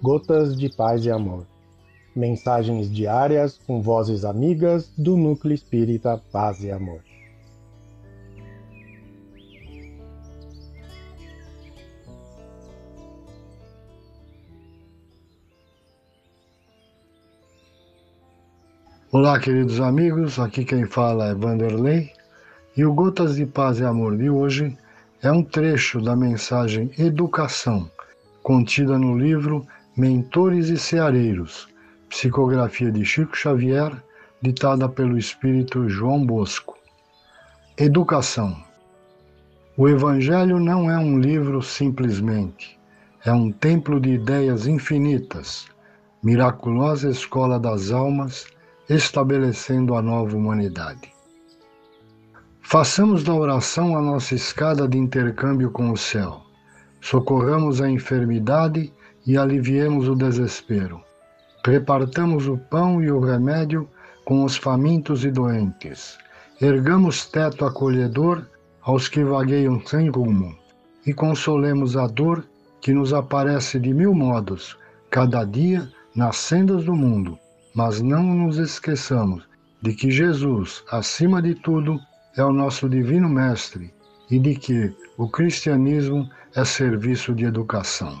Gotas de Paz e Amor. Mensagens diárias com vozes amigas do Núcleo Espírita Paz e Amor. Olá, queridos amigos, aqui quem fala é Vanderlei e o Gotas de Paz e Amor de hoje é um trecho da mensagem Educação, contida no livro Mentores e Ceareiros, psicografia de Chico Xavier, ditada pelo espírito João Bosco. Educação. O Evangelho não é um livro simplesmente, é um templo de ideias infinitas, miraculosa escola das almas estabelecendo a nova humanidade. Façamos da oração a nossa escada de intercâmbio com o céu. Socorramos a enfermidade e aliviemos o desespero. Repartamos o pão e o remédio com os famintos e doentes. Ergamos teto acolhedor aos que vagueiam sem rumo e consolemos a dor que nos aparece de mil modos, cada dia nas sendas do mundo mas não nos esqueçamos de que Jesus, acima de tudo, é o nosso divino mestre e de que o cristianismo é serviço de educação.